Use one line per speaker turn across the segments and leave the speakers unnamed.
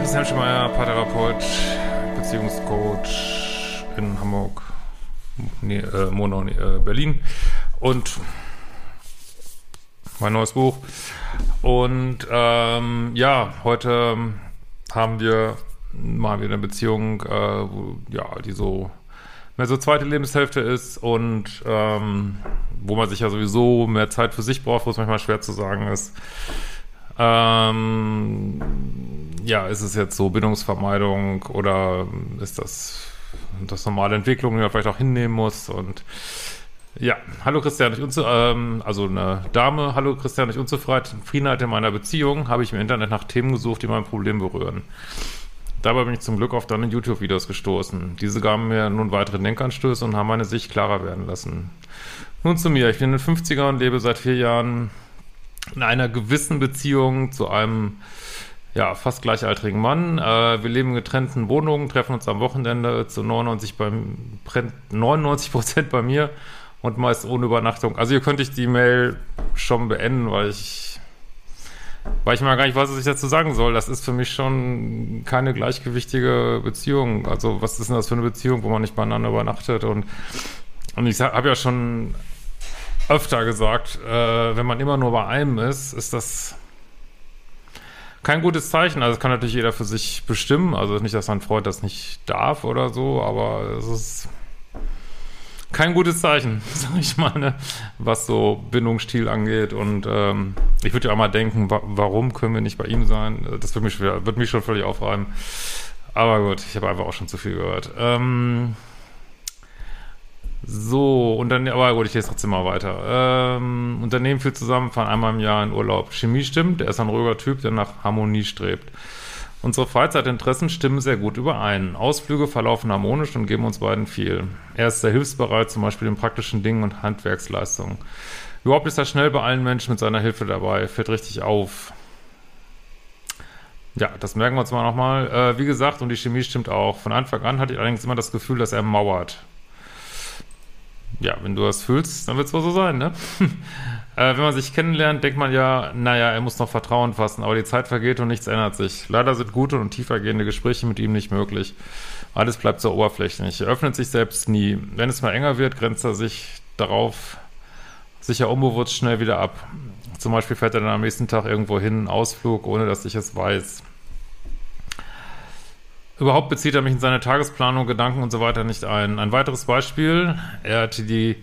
Christian Schemeier, Paartherapeut, Beziehungscoach in Hamburg, nee, äh, Monau, nee, äh, Berlin und mein neues Buch. Und ähm, ja, heute haben wir mal wieder eine Beziehung, äh, wo, ja, die so mehr so zweite Lebenshälfte ist und ähm, wo man sich ja sowieso mehr Zeit für sich braucht, wo es manchmal schwer zu sagen ist. Ähm, ja, ist es jetzt so Bindungsvermeidung oder ist das das normale Entwicklung, die man vielleicht auch hinnehmen muss und ja, hallo Christian, ich unzu ähm, also eine Dame, hallo Christian, ich Unzufriedenheit in meiner Beziehung, habe ich im Internet nach Themen gesucht, die mein Problem berühren. Dabei bin ich zum Glück auf deine YouTube-Videos gestoßen. Diese gaben mir nun weitere Denkanstöße und haben meine Sicht klarer werden lassen. Nun zu mir, ich bin in den 50ern und lebe seit vier Jahren in einer gewissen Beziehung zu einem ja, fast gleichaltrigen Mann. Äh, wir leben in getrennten Wohnungen, treffen uns am Wochenende zu 99 beim 99 Prozent bei mir und meist ohne Übernachtung. Also hier könnte ich die Mail schon beenden, weil ich weil ich mal gar nicht weiß, was ich dazu sagen soll. Das ist für mich schon keine gleichgewichtige Beziehung. Also was ist denn das für eine Beziehung, wo man nicht beieinander übernachtet und und ich habe ja schon öfter gesagt, äh, wenn man immer nur bei einem ist, ist das kein gutes Zeichen. Also das kann natürlich jeder für sich bestimmen. Also nicht, dass ein Freund das nicht darf oder so, aber es ist kein gutes Zeichen, sag ich mal, ne? was so Bindungsstil angeht. Und ähm, ich würde ja auch mal denken, wa warum können wir nicht bei ihm sein? Das würde mich, würd mich schon völlig aufreiben. Aber gut, ich habe einfach auch schon zu viel gehört. Ähm, so, und dann, aber gut, ich lese trotzdem mal weiter. Ähm, Unternehmen für Zusammenfahren einmal im Jahr in Urlaub. Chemie stimmt, er ist ein ruhiger Typ, der nach Harmonie strebt. Unsere Freizeitinteressen stimmen sehr gut überein. Ausflüge verlaufen harmonisch und geben uns beiden viel. Er ist sehr hilfsbereit, zum Beispiel in praktischen Dingen und Handwerksleistungen. Überhaupt ist er schnell bei allen Menschen mit seiner Hilfe dabei, fällt richtig auf. Ja, das merken wir uns mal nochmal. Äh, wie gesagt, und die Chemie stimmt auch. Von Anfang an hatte ich allerdings immer das Gefühl, dass er mauert ja, wenn du das fühlst, dann wird es wohl so sein, ne? äh, wenn man sich kennenlernt, denkt man ja, naja, er muss noch Vertrauen fassen, aber die Zeit vergeht und nichts ändert sich. Leider sind gute und tiefergehende Gespräche mit ihm nicht möglich. Alles bleibt so oberflächlich. Er öffnet sich selbst nie. Wenn es mal enger wird, grenzt er sich darauf sicher unbewusst schnell wieder ab. Zum Beispiel fährt er dann am nächsten Tag irgendwo hin, Ausflug, ohne dass ich es weiß. Überhaupt bezieht er mich in seine Tagesplanung, Gedanken und so weiter nicht ein. Ein weiteres Beispiel, er hatte die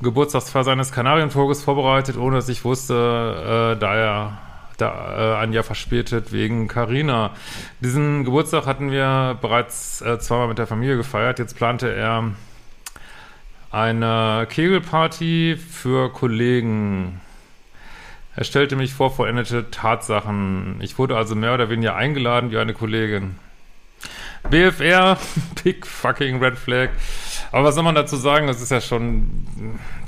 Geburtstagsfeier seines Kanarienvogels vorbereitet, ohne dass ich wusste, äh, da er da, äh, ein Jahr verspätet wegen Carina. Diesen Geburtstag hatten wir bereits äh, zweimal mit der Familie gefeiert. Jetzt plante er eine Kegelparty für Kollegen. Er stellte mich vor vollendete Tatsachen. Ich wurde also mehr oder weniger eingeladen wie eine Kollegin. BFR, Big fucking Red Flag. Aber was soll man dazu sagen? Das ist ja schon,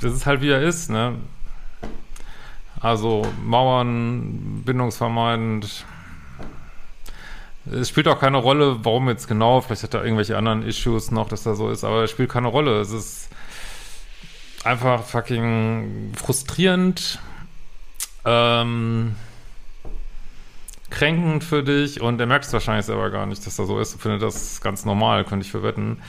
das ist halt wie er ist, ne? Also Mauern, bindungsvermeidend. Es spielt auch keine Rolle, warum jetzt genau. Vielleicht hat er irgendwelche anderen Issues noch, dass er so ist, aber es spielt keine Rolle. Es ist einfach fucking frustrierend. Ähm, kränkend für dich und er merkt es wahrscheinlich selber gar nicht, dass er so ist. Ich finde das ganz normal, könnte ich verwetten.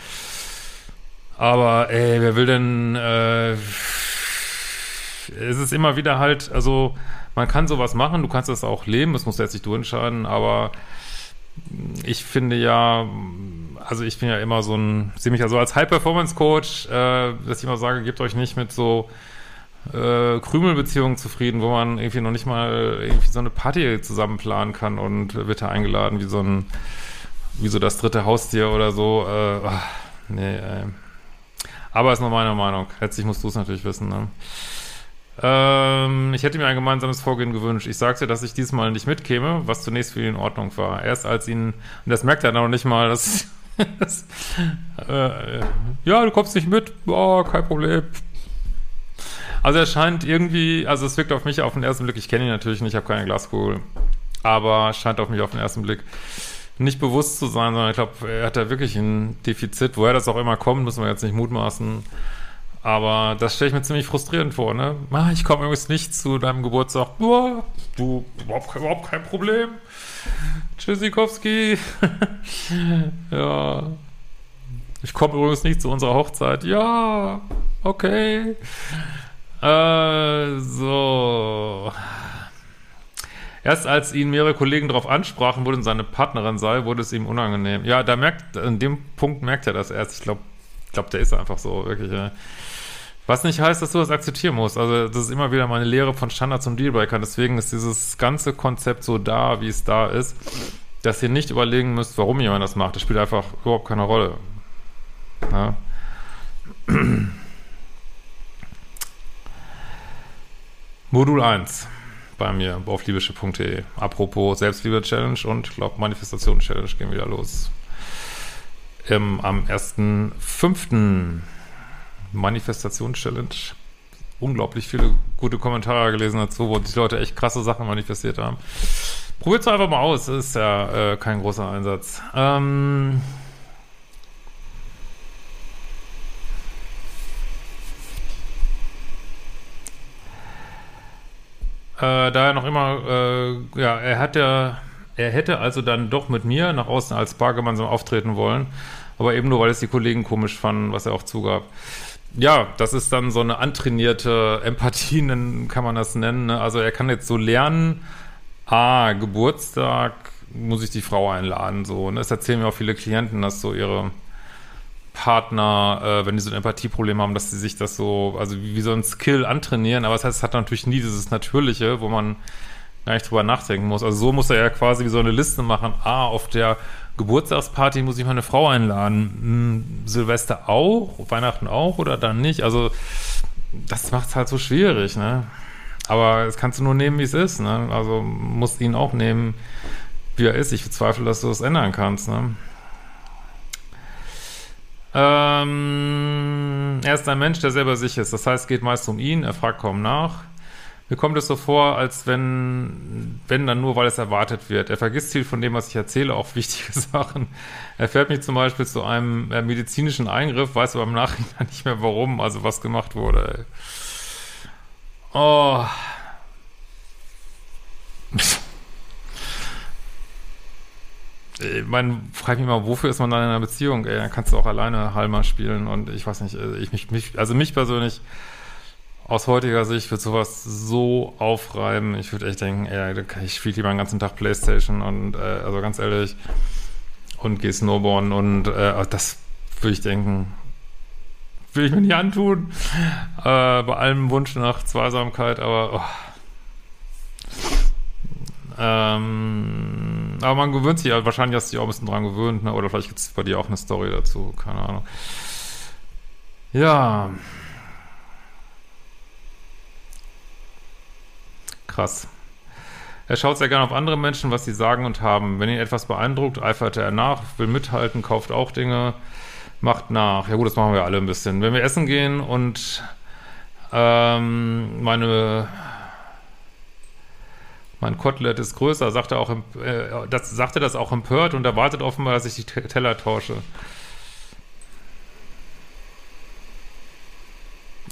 Aber ey, wer will denn, äh, es ist immer wieder halt, also man kann sowas machen, du kannst das auch leben, das musst du jetzt nicht du entscheiden, aber ich finde ja, also ich bin ja immer so ein, sehe mich ja so als High-Performance-Coach, äh, dass ich immer sage, gebt euch nicht mit so äh, Krümelbeziehungen zufrieden, wo man irgendwie noch nicht mal irgendwie so eine Party zusammen planen kann und wird da eingeladen wie so ein, wie so das dritte Haustier oder so. Äh, ach, nee, äh. Aber ist nur meine Meinung. Letztlich musst du es natürlich wissen, ne? Ähm, ich hätte mir ein gemeinsames Vorgehen gewünscht. Ich sagte, dass ich diesmal nicht mitkäme, was zunächst für ihn in Ordnung war. Erst als ihn, und das merkt er noch nicht mal, dass, dass äh, ja, du kommst nicht mit, oh, kein Problem, also er scheint irgendwie, also es wirkt auf mich auf den ersten Blick, ich kenne ihn natürlich nicht, ich habe keine Glaskugel, aber scheint auf mich auf den ersten Blick nicht bewusst zu sein, sondern ich glaube, er hat da wirklich ein Defizit, woher das auch immer kommt, müssen wir jetzt nicht mutmaßen. Aber das stelle ich mir ziemlich frustrierend vor, ne? Ah, ich komme übrigens nicht zu deinem Geburtstag. Boah, du, überhaupt, überhaupt kein Problem. Tschüssikowski. ja. Ich komme übrigens nicht zu unserer Hochzeit. Ja, okay. Äh, so. Erst als ihn mehrere Kollegen darauf ansprachen, wo denn seine Partnerin sei, wurde es ihm unangenehm. Ja, da merkt, an dem Punkt merkt er das erst. Ich glaube, ich glaube, der ist einfach so, wirklich. Ja. Was nicht heißt, dass du das akzeptieren musst. Also, das ist immer wieder meine Lehre von Standards und Dealbreakern. Deswegen ist dieses ganze Konzept so da, wie es da ist, dass ihr nicht überlegen müsst, warum jemand das macht. Das spielt einfach überhaupt keine Rolle. Ja. Modul 1 bei mir auf liebische.de. Apropos Selbstliebe-Challenge und glaube Manifestation-Challenge gehen wieder los. Ähm, am 1.5. Manifestation-Challenge. Unglaublich viele gute Kommentare gelesen dazu, wo die Leute echt krasse Sachen manifestiert haben. Probiert es einfach mal aus, ist ja äh, kein großer Einsatz. Ähm, da er noch immer, äh, ja, er hat ja, er hätte also dann doch mit mir nach außen als Paar gemeinsam auftreten wollen, aber eben nur, weil es die Kollegen komisch fanden, was er auch zugab. Ja, das ist dann so eine antrainierte Empathie, kann man das nennen. Ne? Also er kann jetzt so lernen, ah, Geburtstag muss ich die Frau einladen, so. Ne? Das erzählen mir auch viele Klienten, dass so ihre Partner, äh, wenn die so ein Empathieproblem haben, dass sie sich das so, also wie, wie so ein Skill antrainieren, aber das heißt, es hat natürlich nie dieses Natürliche, wo man gar nicht drüber nachdenken muss. Also so muss er ja quasi wie so eine Liste machen, ah, auf der Geburtstagsparty muss ich meine Frau einladen, hm, Silvester auch, Weihnachten auch oder dann nicht, also das macht es halt so schwierig, ne? Aber das kannst du nur nehmen, wie es ist, ne? Also musst ihn auch nehmen, wie er ist. Ich bezweifle, dass du das ändern kannst, ne? Ähm, er ist ein Mensch, der selber sich ist. Das heißt, es geht meist um ihn, er fragt kaum nach. Mir kommt es so vor, als wenn, wenn dann nur, weil es erwartet wird. Er vergisst viel von dem, was ich erzähle, auch wichtige Sachen. Er fährt mich zum Beispiel zu einem äh, medizinischen Eingriff, weiß aber im Nachhinein nicht mehr warum, also was gemacht wurde. Ey. Oh. ich meine, frag mich mal, wofür ist man dann in einer Beziehung? Ey, dann kannst du auch alleine Halma spielen und ich weiß nicht, äh, ich mich, mich also mich persönlich aus heutiger Sicht wird sowas so aufreiben. Ich würde echt denken, ey, ich spiele lieber den ganzen Tag Playstation und äh, also ganz ehrlich und gehe Snowboarden und äh, das würde ich denken, will ich mir nicht antun. Äh, bei allem Wunsch nach Zweisamkeit, aber oh. Ähm, aber man gewöhnt sich, wahrscheinlich hast du dich auch ein bisschen dran gewöhnt, ne? oder vielleicht gibt es bei dir auch eine Story dazu, keine Ahnung. Ja. Krass. Er schaut sehr gerne auf andere Menschen, was sie sagen und haben. Wenn ihn etwas beeindruckt, eifert er nach, will mithalten, kauft auch Dinge, macht nach. Ja gut, das machen wir alle ein bisschen. Wenn wir essen gehen und ähm, meine mein Kotelett ist größer, sagt er auch, äh, das, sagt er das auch empört und erwartet offenbar, dass ich die Teller tausche.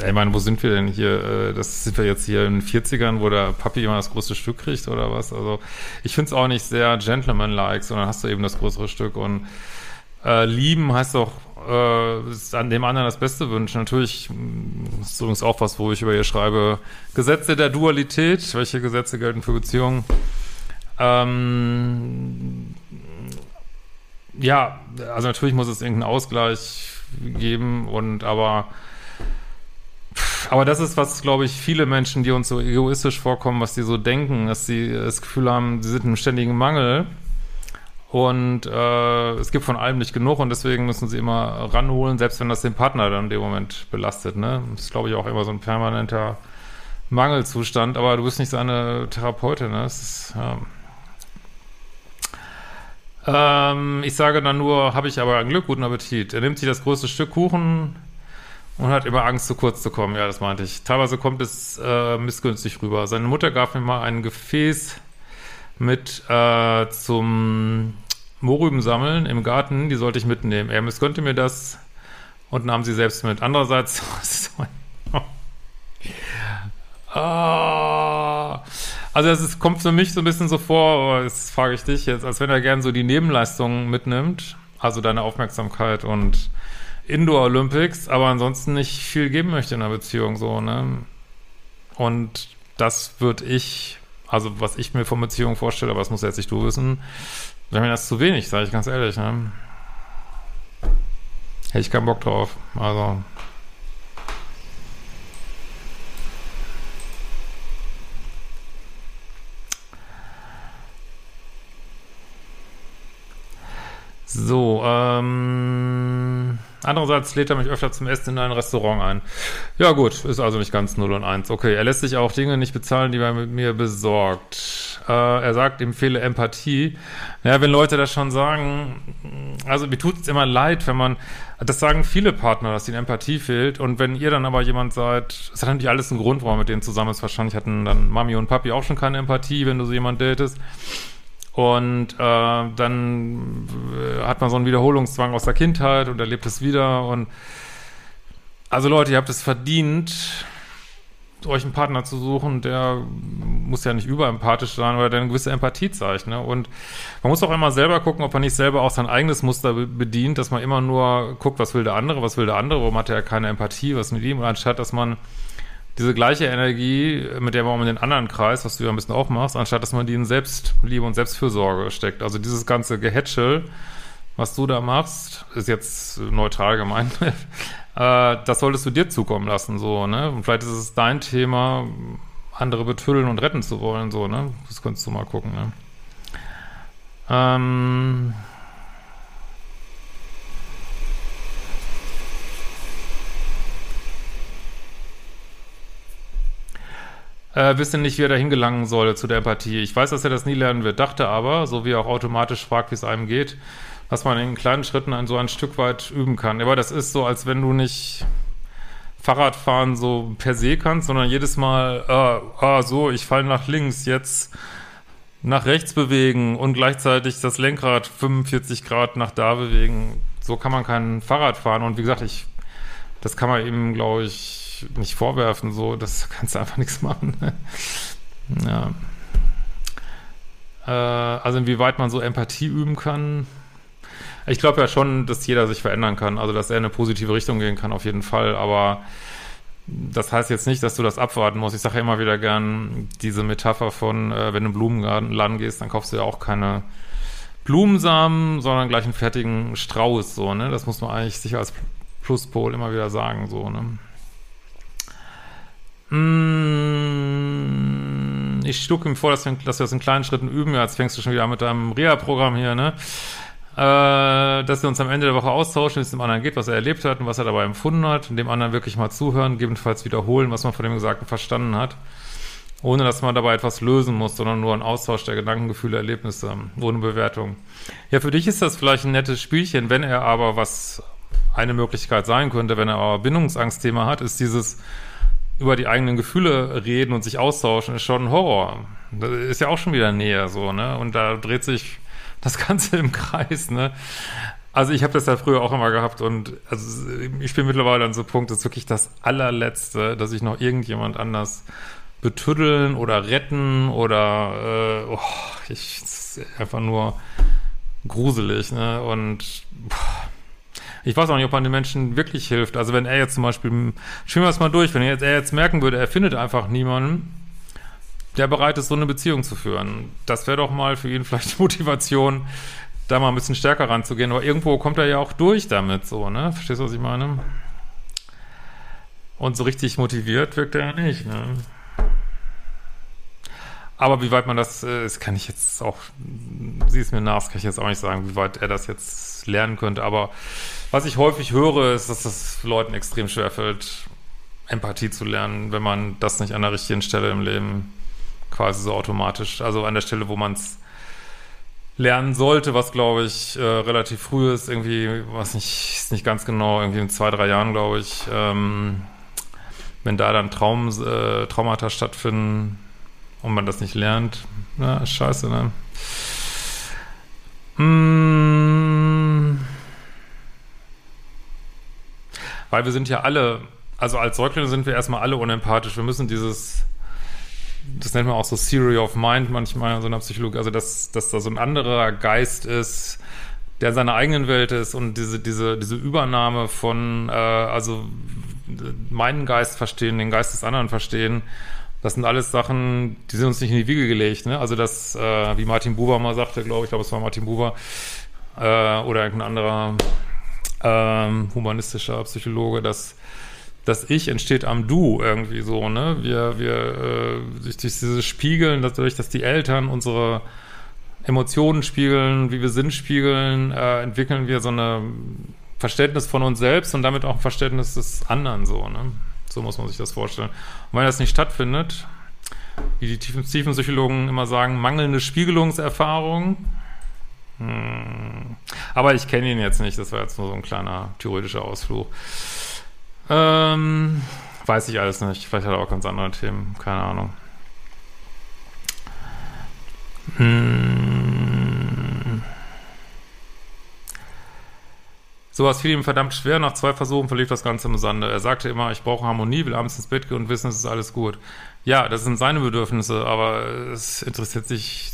Ich meine, wo sind wir denn hier? Äh, das sind wir jetzt hier in den 40ern, wo der Papi immer das größte Stück kriegt oder was? Also ich finde es auch nicht sehr gentleman-like, sondern hast du eben das größere Stück und äh, lieben heißt doch äh, an dem anderen das Beste wünschen. Natürlich mm, ist übrigens auch was, wo ich über ihr schreibe. Gesetze der Dualität. Welche Gesetze gelten für Beziehungen? Ähm, ja, also natürlich muss es irgendeinen Ausgleich geben und aber aber das ist, was, glaube ich, viele Menschen, die uns so egoistisch vorkommen, was die so denken, dass sie das Gefühl haben, sie sind im ständigen Mangel und äh, es gibt von allem nicht genug und deswegen müssen sie immer ranholen, selbst wenn das den Partner dann in dem Moment belastet. Ne? Das ist, glaube ich, auch immer so ein permanenter Mangelzustand, aber du bist nicht seine Therapeutin. Ne? Das ist, ja. ähm, ich sage dann nur, habe ich aber ein Glück, guten Appetit. Er nimmt sich das größte Stück Kuchen und hat immer Angst, zu kurz zu kommen. Ja, das meinte ich. Teilweise kommt es äh, missgünstig rüber. Seine Mutter gab mir mal ein Gefäß mit äh, zum Mohrrüben sammeln im Garten, die sollte ich mitnehmen. Er missgönnte mir das und nahm sie selbst mit. Andererseits, ah, also es kommt für mich so ein bisschen so vor, das frage ich dich jetzt, als wenn er gern so die Nebenleistungen mitnimmt, also deine Aufmerksamkeit und Indoor Olympics, aber ansonsten nicht viel geben möchte in einer Beziehung, so, ne? Und das würde ich, also was ich mir von Beziehungen vorstelle, aber das muss jetzt nicht du wissen, wäre mir das zu wenig, sage ich ganz ehrlich, ne? Hätte ich keinen Bock drauf, also. So, ähm, andererseits lädt er mich öfter zum Essen in ein Restaurant ein. Ja gut, ist also nicht ganz 0 und 1. Okay, er lässt sich auch Dinge nicht bezahlen, die er mit mir besorgt. Äh, er sagt, empfehle Empathie. Naja, wenn Leute das schon sagen, also mir tut es immer leid, wenn man, das sagen viele Partner, dass ihnen Empathie fehlt und wenn ihr dann aber jemand seid, es hat natürlich alles einen Grund, warum mit denen zusammen ist. Wahrscheinlich hatten dann Mami und Papi auch schon keine Empathie, wenn du so jemand datest. Und äh, dann äh, hat man so einen Wiederholungszwang aus der Kindheit und erlebt es wieder. Und also Leute, ihr habt es verdient, euch einen Partner zu suchen, der muss ja nicht überempathisch sein, oder der eine gewisse Empathie zeigt. Ne? Und man muss auch immer selber gucken, ob man nicht selber auch sein eigenes Muster bedient, dass man immer nur guckt, was will der andere, was will der andere, warum hat er keine Empathie, was mit ihm, anstatt dass man diese gleiche Energie, mit der man in den anderen Kreis, was du ja ein bisschen auch machst, anstatt dass man die in Selbstliebe und Selbstfürsorge steckt. Also dieses ganze Gehätschel, was du da machst, ist jetzt neutral gemeint, äh, das solltest du dir zukommen lassen, so, ne? Und vielleicht ist es dein Thema, andere betüllen und retten zu wollen, so, ne? Das könntest du mal gucken, ne? Ähm, äh, wisse nicht, wie er da hingelangen soll zu der Empathie. Ich weiß, dass er das nie lernen wird, dachte aber, so wie er auch automatisch fragt, wie es einem geht, dass man in kleinen Schritten ein, so ein Stück weit üben kann. Aber das ist so, als wenn du nicht Fahrradfahren so per se kannst, sondern jedes Mal, ah, ah so, ich falle nach links, jetzt nach rechts bewegen und gleichzeitig das Lenkrad 45 Grad nach da bewegen. So kann man kein Fahrrad fahren. Und wie gesagt, ich, das kann man eben, glaube ich, nicht, vorwerfen, so, das kannst du einfach nichts machen. ja. Äh, also inwieweit man so Empathie üben kann. Ich glaube ja schon, dass jeder sich verändern kann, also dass er in eine positive Richtung gehen kann, auf jeden Fall, aber das heißt jetzt nicht, dass du das abwarten musst. Ich sage ja immer wieder gern diese Metapher von, äh, wenn du in Blumenladen gehst, dann kaufst du ja auch keine Blumensamen, sondern gleich einen fertigen Strauß, so, ne? Das muss man eigentlich sich als Pluspol immer wieder sagen, so, ne? Mmh, ich schlug ihm vor, dass wir, dass wir das in kleinen Schritten üben. Ja, jetzt fängst du schon wieder mit deinem Reha-Programm hier, ne? Äh, dass wir uns am Ende der Woche austauschen, wie es dem anderen geht, was er erlebt hat und was er dabei empfunden hat, und dem anderen wirklich mal zuhören, gegebenenfalls wiederholen, was man von dem Gesagten verstanden hat, ohne dass man dabei etwas lösen muss, sondern nur ein Austausch der Gedanken, Gefühle, Erlebnisse, ohne Bewertung. Ja, für dich ist das vielleicht ein nettes Spielchen, wenn er aber was eine Möglichkeit sein könnte, wenn er aber Bindungsangstthema hat, ist dieses über die eigenen Gefühle reden und sich austauschen, ist schon ein Horror. Das ist ja auch schon wieder näher so, ne? Und da dreht sich das Ganze im Kreis, ne? Also ich habe das ja früher auch immer gehabt und also ich bin mittlerweile an so einem Punkt, das ist wirklich das allerletzte, dass ich noch irgendjemand anders betüddeln oder retten oder äh, oh, ich einfach nur gruselig, ne? Und boah, ich weiß auch nicht, ob man den Menschen wirklich hilft. Also wenn er jetzt zum Beispiel, spielen wir das mal durch, wenn er jetzt, er jetzt merken würde, er findet einfach niemanden, der bereit ist, so eine Beziehung zu führen. Das wäre doch mal für ihn vielleicht Motivation, da mal ein bisschen stärker ranzugehen. Aber irgendwo kommt er ja auch durch damit, so, ne? Verstehst du, was ich meine? Und so richtig motiviert wirkt er ja nicht, ne? Aber wie weit man das, äh, das kann ich jetzt auch, sieh es mir nach, das kann ich jetzt auch nicht sagen, wie weit er das jetzt lernen könnte. Aber was ich häufig höre, ist, dass es Leuten extrem schwerfällt, Empathie zu lernen, wenn man das nicht an der richtigen Stelle im Leben quasi so automatisch, also an der Stelle, wo man es lernen sollte, was glaube ich äh, relativ früh ist, irgendwie, was nicht, ist nicht ganz genau, irgendwie in zwei, drei Jahren, glaube ich, ähm, wenn da dann Traum, äh, Traumata stattfinden und man das nicht lernt, na, scheiße, ne? Mmh. weil wir sind ja alle, also als Säuglinge sind wir erstmal alle unempathisch. Wir müssen dieses, das nennt man auch so Theory of Mind manchmal, so in der Psychologie, also dass, dass da so ein anderer Geist ist, der in seiner eigenen Welt ist und diese, diese, diese Übernahme von, äh, also meinen Geist verstehen, den Geist des anderen verstehen, das sind alles Sachen, die sind uns nicht in die Wiege gelegt. Ne? Also das, äh, wie Martin Buber mal sagte, glaube ich, glaube, es war Martin Buber äh, oder irgendein anderer ähm, humanistischer Psychologe, dass das Ich entsteht am Du irgendwie so, ne? Wir, wir, äh, durch, durch dieses Spiegeln, dadurch, dass die Eltern unsere Emotionen spiegeln, wie wir Sinn spiegeln, äh, entwickeln wir so eine Verständnis von uns selbst und damit auch ein Verständnis des anderen so, ne? So muss man sich das vorstellen. Und wenn das nicht stattfindet, wie die tiefen, tiefen Psychologen immer sagen, mangelnde Spiegelungserfahrung. Hm. Aber ich kenne ihn jetzt nicht, das war jetzt nur so ein kleiner theoretischer Ausflug. Ähm, weiß ich alles nicht. Vielleicht hat er auch ganz andere Themen, keine Ahnung. Hm. Sowas fiel ihm verdammt schwer. Nach zwei Versuchen verlief das Ganze im Sande. Er sagte immer, ich brauche Harmonie, will abends ins Bett gehen und wissen, es ist alles gut. Ja, das sind seine Bedürfnisse, aber es interessiert sich.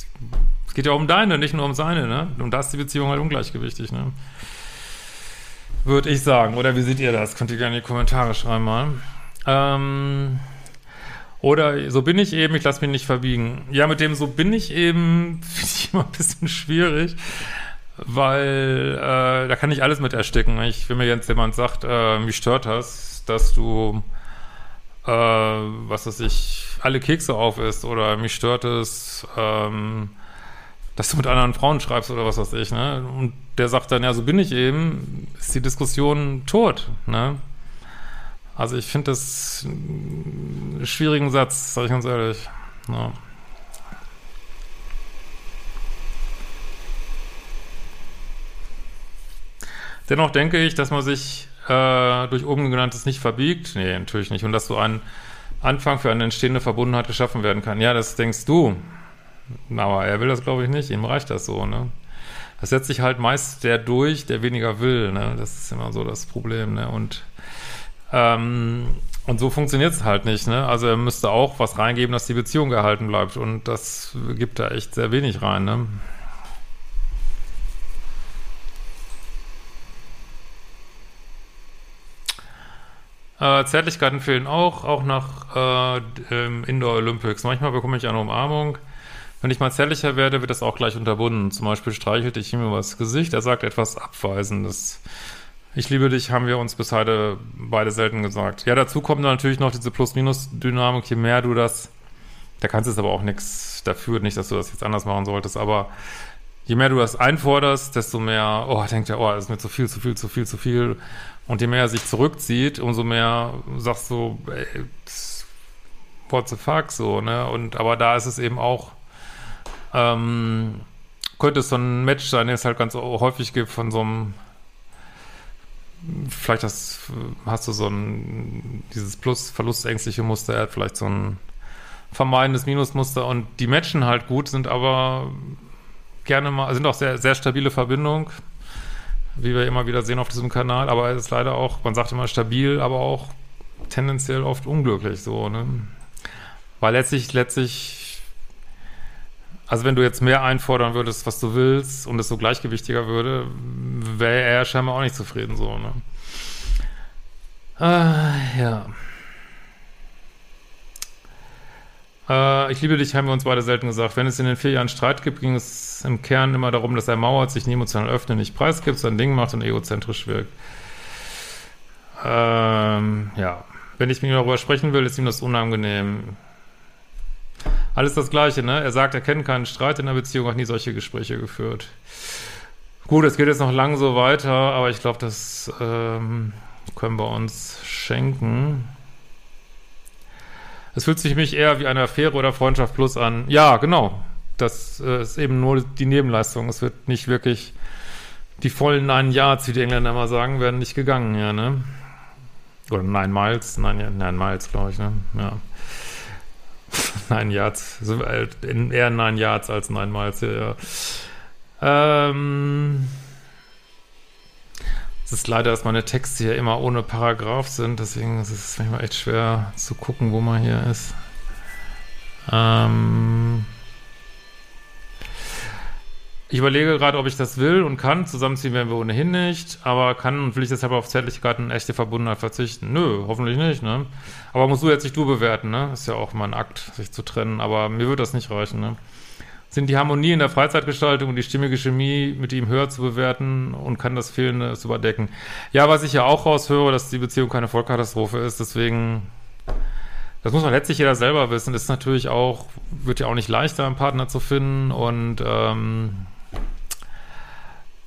Es geht ja um deine, nicht nur um seine, ne? Und da ist die Beziehung halt ungleichgewichtig, ne? Würde ich sagen. Oder wie seht ihr das? Könnt ihr gerne in die Kommentare schreiben mal. Ähm. Oder so bin ich eben, ich lasse mich nicht verbiegen. Ja, mit dem so bin ich eben, finde ich immer ein bisschen schwierig weil äh, da kann ich alles mit ersticken. Ich, wenn mir jetzt jemand sagt, äh, mich stört das, dass du, äh, was weiß ich, alle Kekse auf isst oder mich stört es, ähm, dass du mit anderen Frauen schreibst oder was weiß ich, ne? Und der sagt dann, ja, so bin ich eben, ist die Diskussion tot, ne? Also ich finde das einen schwierigen Satz, sage ich ganz ehrlich. Ja. Dennoch denke ich, dass man sich äh, durch oben genanntes nicht verbiegt. Nee, natürlich nicht. Und dass so ein Anfang für eine entstehende Verbundenheit geschaffen werden kann. Ja, das denkst du. Aber er will das, glaube ich, nicht. Ihm reicht das so, ne? Das setzt sich halt meist der durch, der weniger will, ne? Das ist immer so das Problem, ne? Und, ähm, und so funktioniert es halt nicht, ne? Also er müsste auch was reingeben, dass die Beziehung gehalten bleibt. Und das gibt da echt sehr wenig rein, ne? Äh, Zärtlichkeiten fehlen auch, auch nach äh, Indoor Olympics. Manchmal bekomme ich eine Umarmung. Wenn ich mal zärtlicher werde, wird das auch gleich unterbunden. Zum Beispiel streichelte ich ihm über das Gesicht. Er sagt etwas Abweisendes. Ich liebe dich, haben wir uns bis heute beide selten gesagt. Ja, dazu kommt natürlich noch diese Plus-Minus-Dynamik. Je mehr du das, da kannst du es aber auch nichts dafür, nicht, dass du das jetzt anders machen solltest, aber je mehr du das einforderst, desto mehr, oh, denkt er, oh, das ist mir zu viel, zu viel, zu viel, zu viel. Und je mehr er sich zurückzieht, umso mehr sagst du, ey, what the fuck, so, ne? Und, aber da ist es eben auch, ähm, könnte es so ein Match sein, den es halt ganz häufig gibt von so einem, vielleicht hast, hast du so ein, dieses Plus-Verlustängstliche Muster, er hat vielleicht so ein vermeidendes Minusmuster und die matchen halt gut, sind aber gerne mal, sind auch sehr, sehr stabile Verbindungen wie wir immer wieder sehen auf diesem Kanal, aber es ist leider auch, man sagt immer stabil, aber auch tendenziell oft unglücklich so, ne? Weil letztlich, letztlich, also wenn du jetzt mehr einfordern würdest, was du willst und es so gleichgewichtiger würde, wäre er scheinbar auch nicht zufrieden so, ne? Äh, ja. Äh, ich liebe dich, haben wir uns beide selten gesagt. Wenn es in den vier Jahren Streit gibt, ging es im Kern immer darum, dass er mauert, sich nie emotional öffnet, nicht preisgibt, sein Ding macht und egozentrisch wirkt. Ähm, ja. Wenn ich mit ihm darüber sprechen will, ist ihm das unangenehm. Alles das Gleiche, ne? Er sagt, er kennt keinen Streit in der Beziehung, hat nie solche Gespräche geführt. Gut, es geht jetzt noch lang so weiter, aber ich glaube, das ähm, können wir uns schenken. Es fühlt sich mich eher wie eine Affäre oder Freundschaft plus an. Ja, genau. Das äh, ist eben nur die Nebenleistung. Es wird nicht wirklich die vollen Nine Yards, wie die Engländer immer sagen, werden nicht gegangen, ja, ne? Oder Nine Miles, Nine, Nine Miles, glaube ich, ne? Ja. Nine Yards, so, äh, eher Nine Yards als Nine Miles, ja, ja. Ähm, Es ist leider, dass meine Texte hier immer ohne Paragraph sind, deswegen ist es manchmal echt schwer zu gucken, wo man hier ist. Ähm ich überlege gerade, ob ich das will und kann. Zusammenziehen werden wir ohnehin nicht. Aber kann und will ich deshalb auf Zärtlichkeiten und echte Verbundenheit verzichten? Nö, hoffentlich nicht, ne? Aber musst du jetzt nicht du bewerten, ne? Ist ja auch mal ein Akt, sich zu trennen. Aber mir wird das nicht reichen, ne? Sind die Harmonie in der Freizeitgestaltung und die stimmige Chemie mit ihm höher zu bewerten und kann das Fehlende zu überdecken? Ja, was ich ja auch raushöre, dass die Beziehung keine Vollkatastrophe ist. Deswegen das muss man letztlich jeder selber wissen. Ist natürlich auch, wird ja auch nicht leichter, einen Partner zu finden und ähm,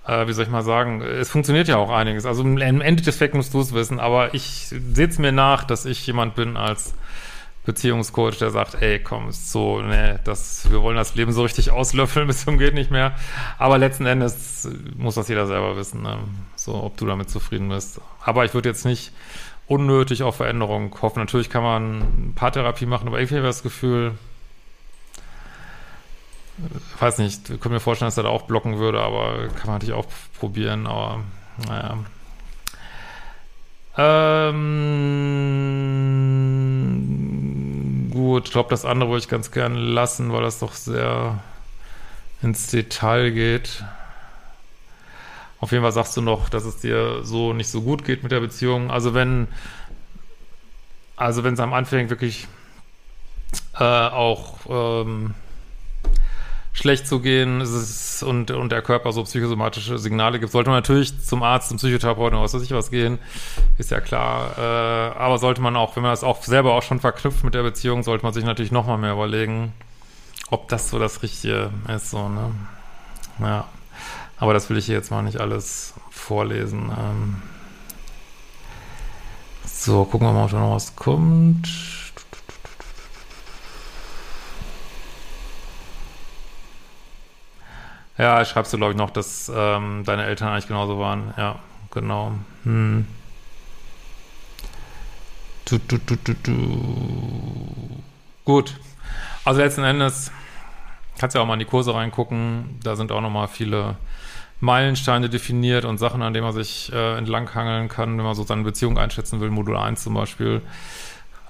äh, wie soll ich mal sagen, es funktioniert ja auch einiges. Also im Endeffekt musst du es wissen, aber ich sehe es mir nach, dass ich jemand bin als Beziehungscoach, der sagt, ey, komm, ist so, ne, das, wir wollen das Leben so richtig auslöffeln, bis zum geht nicht mehr. Aber letzten Endes muss das jeder selber wissen, ne? so, ob du damit zufrieden bist. Aber ich würde jetzt nicht unnötig auf Veränderung hoffen. Natürlich kann man Paartherapie machen, aber irgendwie habe das Gefühl, ich weiß nicht, ich könnte mir vorstellen, dass er da auch blocken würde, aber kann man natürlich auch probieren, aber naja. Ähm, gut, ich glaube, das andere würde ich ganz gern lassen, weil das doch sehr ins Detail geht. Auf jeden Fall sagst du noch, dass es dir so nicht so gut geht mit der Beziehung. Also wenn, also wenn es am Anfang wirklich äh, auch ähm, schlecht zu gehen ist es, und, und der Körper so psychosomatische Signale gibt, sollte man natürlich zum Arzt, zum Psychotherapeuten oder was weiß ich was gehen, ist ja klar. Äh, aber sollte man auch, wenn man das auch selber auch schon verknüpft mit der Beziehung, sollte man sich natürlich nochmal mehr überlegen, ob das so das Richtige ist, so, ne? Ja. Aber das will ich hier jetzt mal nicht alles vorlesen. Ähm so, gucken wir mal, ob da noch was kommt. Ja, schreibst du, glaube ich, noch, dass ähm, deine Eltern eigentlich genauso waren. Ja, genau. Hm. Du, du, du, du, du. Gut. Also letzten Endes kannst du ja auch mal in die Kurse reingucken. Da sind auch nochmal viele Meilensteine definiert und Sachen, an denen man sich äh, entlanghangeln kann, wenn man so seine Beziehung einschätzen will. Modul 1 zum Beispiel.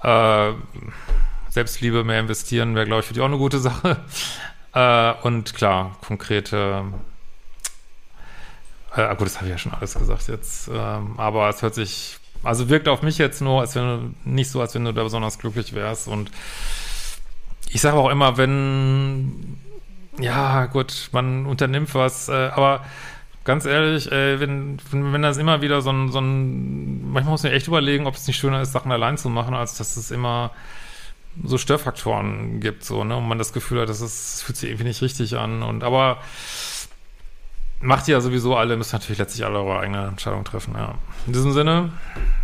Äh, Selbstliebe mehr investieren wäre, glaube ich, für dich auch eine gute Sache. Äh, und klar, konkrete äh, gut, das habe ich ja schon alles gesagt jetzt. Ähm, aber es hört sich, also wirkt auf mich jetzt nur, als wenn du, nicht so, als wenn du da besonders glücklich wärst. Und ich sage auch immer, wenn, ja, gut, man unternimmt was, äh, aber ganz ehrlich, ey, wenn, wenn, wenn das immer wieder so ein, so ein, manchmal muss man echt überlegen, ob es nicht schöner ist, Sachen allein zu machen, als dass es immer so Störfaktoren gibt, so, ne, und man das Gefühl hat, dass es fühlt sich irgendwie nicht richtig an. Und aber macht ja sowieso alle, müsst natürlich letztlich alle eure eigene Entscheidung treffen, ja. In diesem Sinne,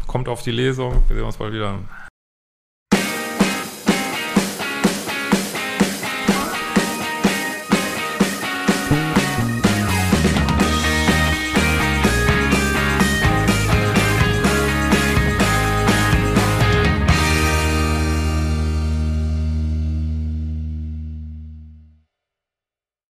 kommt auf die Lesung, wir sehen uns bald wieder.